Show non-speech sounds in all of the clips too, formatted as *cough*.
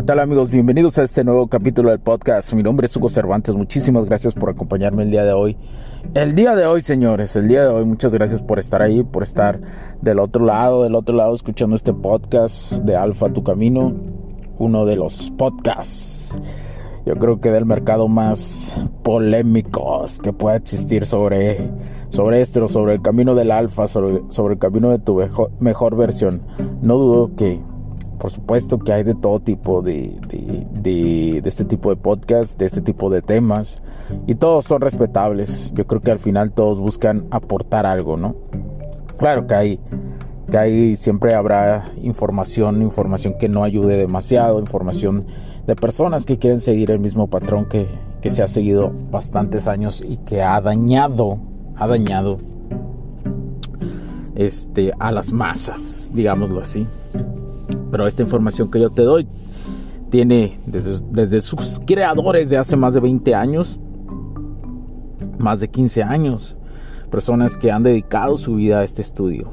¿Qué tal amigos? Bienvenidos a este nuevo capítulo del podcast. Mi nombre es Hugo Cervantes. Muchísimas gracias por acompañarme el día de hoy. El día de hoy, señores, el día de hoy, muchas gracias por estar ahí, por estar del otro lado, del otro lado, escuchando este podcast de Alfa Tu Camino, uno de los podcasts, yo creo que del mercado más polémicos que pueda existir sobre, sobre esto, sobre el camino del Alfa, sobre, sobre el camino de tu mejor, mejor versión. No dudo que por supuesto que hay de todo tipo de, de, este tipo de podcast, de este tipo de temas, y todos son respetables. Yo creo que al final todos buscan aportar algo, ¿no? Claro que hay, que hay, siempre habrá información, información que no ayude demasiado, información de personas que quieren seguir el mismo patrón que, que se ha seguido bastantes años y que ha dañado, ha dañado este, a las masas, digámoslo así. Pero esta información que yo te doy tiene desde, sus creadores de hace más de 20 años, más de 15 años, personas que han dedicado su vida a este estudio.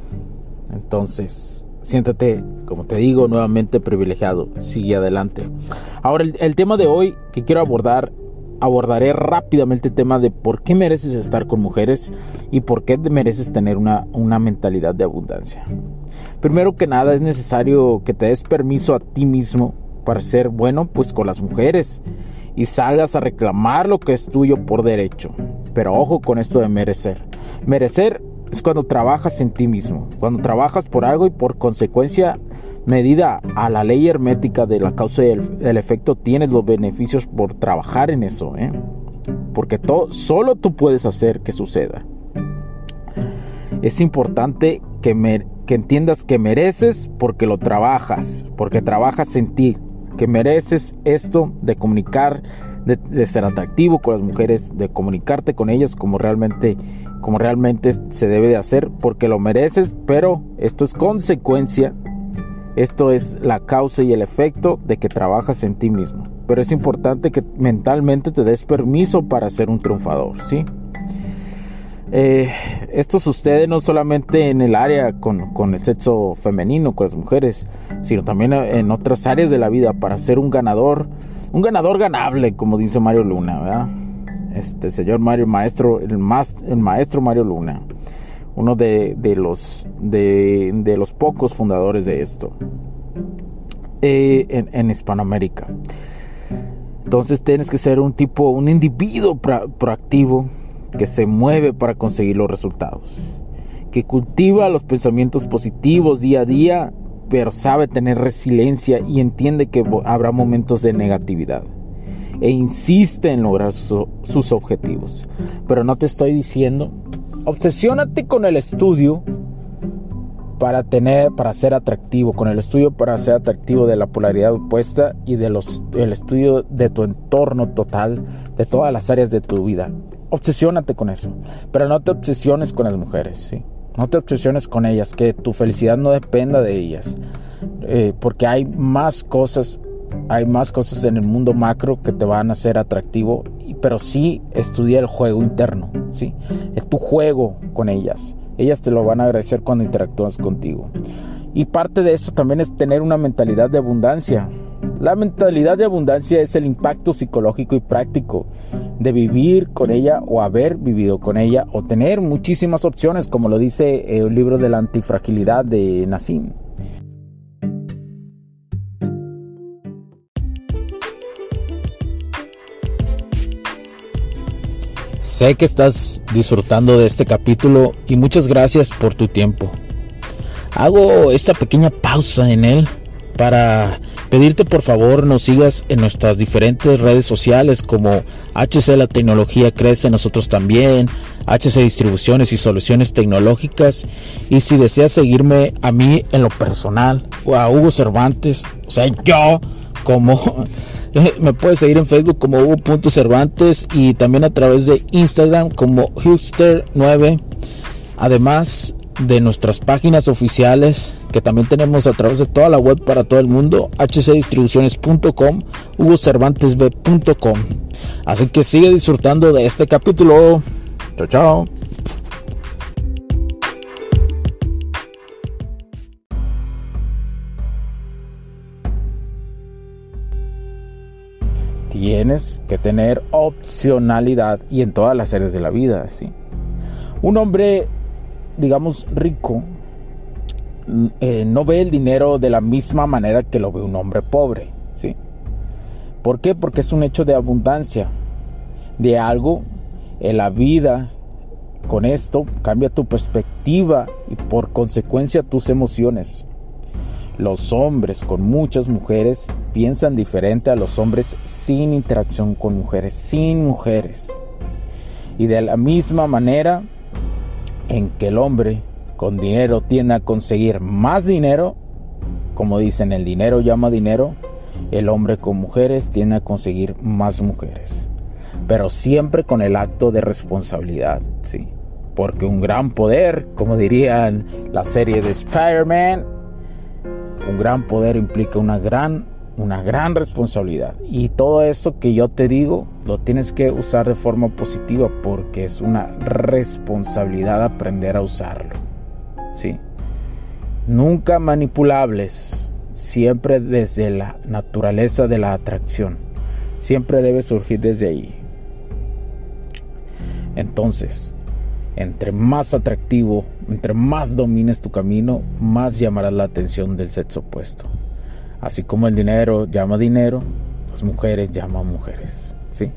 Entonces, siéntate, como te digo, nuevamente privilegiado. Sigue adelante. Ahora, el, tema de hoy que quiero abordar, abordaré rápidamente el tema de por qué mereces estar con mujeres y por qué mereces tener una, una mentalidad de abundancia. Primero que nada es necesario que te des permiso a ti mismo para ser bueno pues con las mujeres y salgas a reclamar lo que es tuyo por derecho. Pero ojo con esto de merecer. Merecer es cuando trabajas en ti mismo, cuando trabajas por algo y por consecuencia medida a la ley hermética de la causa y el, efecto tienes los beneficios por trabajar en eso, ¿eh? porque todo, solo tú puedes hacer que suceda. Es importante que, me, que entiendas que mereces porque lo trabajas, porque trabajas en ti, que mereces esto de comunicar, de, ser atractivo con las mujeres, de comunicarte con ellas como realmente, como realmente se debe de hacer, porque lo mereces, pero esto es consecuencia, esto es la causa y el efecto de que trabajas en ti mismo. Pero es importante que mentalmente te des permiso para ser un triunfador, ¿sí? Eh, esto sucede no solamente en el área con, el sexo femenino, con las mujeres, sino también en otras áreas de la vida para ser un ganador, un ganador ganable, como dice Mario Luna, ¿verdad? Este señor Mario Maestro, el, el maestro Mario Luna, uno de, los, de, los pocos fundadores de esto eh, en, Hispanoamérica. Entonces tienes que ser un tipo, un individuo proactivo que se mueve para conseguir los resultados, que cultiva los pensamientos positivos día a día, pero sabe tener resiliencia y entiende que habrá momentos de negatividad e insiste en lograr sus, objetivos. Pero no te estoy diciendo, obsesiónate con el estudio para tener para ser atractivo con el estudio para ser atractivo de la polaridad opuesta y de los el estudio de tu entorno total de todas las áreas de tu vida obsesiónate con eso, pero no te obsesiones con las mujeres, ¿sí? No te obsesiones con ellas, que tu felicidad no dependa de ellas, eh, porque hay más cosas, hay más cosas en el mundo macro que te van a hacer atractivo, pero sí estudia el juego interno, ¿sí? Es tu juego con ellas. Ellas te lo van a agradecer cuando interactúas contigo. Y parte de eso también es tener una mentalidad de abundancia. La mentalidad de abundancia es el impacto psicológico y práctico de vivir con ella o haber vivido con ella o tener muchísimas opciones, como lo dice el libro de la antifragilidad de Nassim. Sé que estás disfrutando de este capítulo y muchas gracias por tu tiempo. Hago esta pequeña pausa en él para pedirte por favor nos sigas en nuestras diferentes redes sociales como HC La Tecnología Crece, nosotros también, HC Distribuciones y Soluciones Tecnológicas. Y si deseas seguirme a mí en lo personal o a Hugo Cervantes, o sea, yo como *laughs* me puedes seguir en Facebook como Hugo.cervantes y también a través de Instagram como Hipster9. Además, de nuestras páginas oficiales que también tenemos a través de toda la web para todo el mundo, hcdistribuciones.com, hugocervantesb.com. Así que sigue disfrutando de este capítulo. Chao, chao. Tienes que tener opcionalidad y en todas las áreas de la vida, ¿sí? Un hombre digamos, rico, eh, no ve el dinero de la misma manera que lo ve un hombre pobre, ¿sí? ¿Por qué? Porque es un hecho de abundancia, de algo en la vida. Con esto cambia tu perspectiva y por consecuencia tus emociones. Los hombres con muchas mujeres piensan diferente a los hombres sin interacción con mujeres, sin mujeres. Y de la misma manera, en que el hombre con dinero tiende a conseguir más dinero, como dicen, el dinero llama dinero, el hombre con mujeres tiende a conseguir más mujeres. Pero siempre con el acto de responsabilidad, sí. Porque un gran poder, como dirían la serie de Spider-Man, un gran poder implica una gran una gran responsabilidad. Y todo esto que yo te digo lo tienes que usar de forma positiva porque es una responsabilidad aprender a usarlo. ¿Sí? Nunca manipulables, siempre desde la naturaleza de la atracción. Siempre debe surgir desde ahí. Entonces, entre más atractivo, entre más domines tu camino, más llamarás la atención del sexo opuesto. Así como el dinero llama dinero, las mujeres llaman mujeres, ¿sí?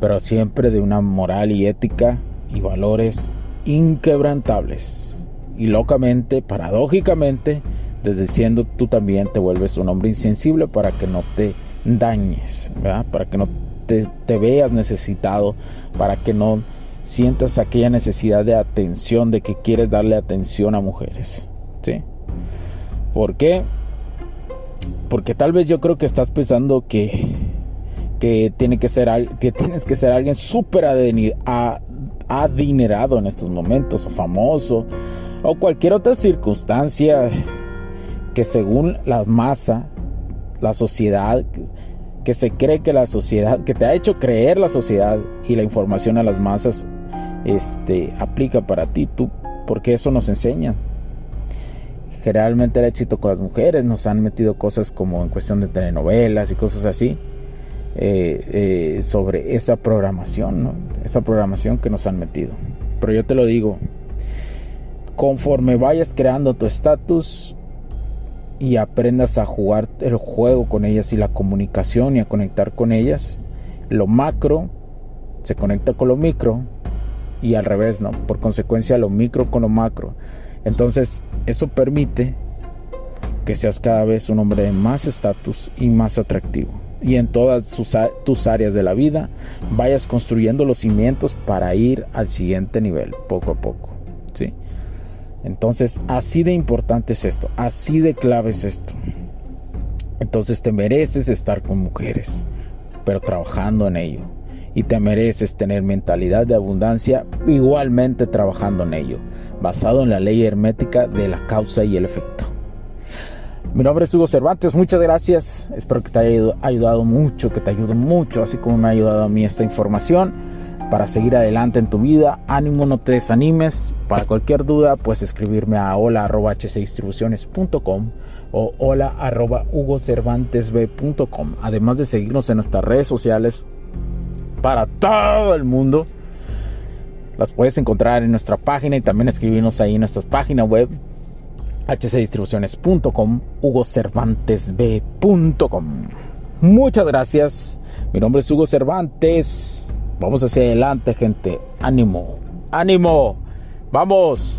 Pero siempre de una moral y ética y valores inquebrantables. Y locamente, paradójicamente, desde siendo tú también te vuelves un hombre insensible para que no te dañes, ¿verdad? Para que no te, veas necesitado, para que no sientas aquella necesidad de atención, de que quieres darle atención a mujeres, ¿sí? ¿Por qué? Porque tal vez yo creo que estás pensando que, que, tiene que, ser, que tienes que ser alguien súper adinerado en estos momentos, o famoso, o cualquier otra circunstancia que según la masa, la sociedad, que se cree que la sociedad, que te ha hecho creer la sociedad y la información a las masas, este, aplica para ti, tú, porque eso nos enseña generalmente el éxito con las mujeres, nos han metido cosas como en cuestión de telenovelas y cosas así, eh, eh, sobre esa programación, esa programación que nos han metido. Pero yo te lo digo, conforme vayas creando tu estatus y aprendas a jugar el juego con ellas y la comunicación y a conectar con ellas, lo macro se conecta con lo micro y al revés, ¿no? Por consecuencia, lo micro con lo macro. Entonces, eso permite que seas cada vez un hombre de más estatus y más atractivo. Y en todas tus áreas de la vida vayas construyendo los cimientos para ir al siguiente nivel, poco a poco. ¿sí? Entonces, así de importante es esto, así de clave es esto. Entonces te mereces estar con mujeres, pero trabajando en ello. Y te mereces tener mentalidad de abundancia igualmente trabajando en ello basado en la ley hermética de la causa y el efecto. Mi nombre es Hugo Cervantes, muchas gracias, espero que te haya ayudado mucho, que te ayude mucho, así como me ha ayudado a mí esta información para seguir adelante en tu vida. Ánimo, no te desanimes. Para cualquier duda, puedes escribirme a hola.hcdistribuciones.com o hola.hugocervantesb.com. Además de seguirnos en nuestras redes sociales para todo el mundo las puedes encontrar en nuestra página y también escribirnos ahí en nuestra página web hcdistribuciones.com, hugocervantesb.com. Muchas gracias. Mi nombre es Hugo Cervantes. Vamos hacia adelante, gente. Ánimo. Ánimo. Vamos.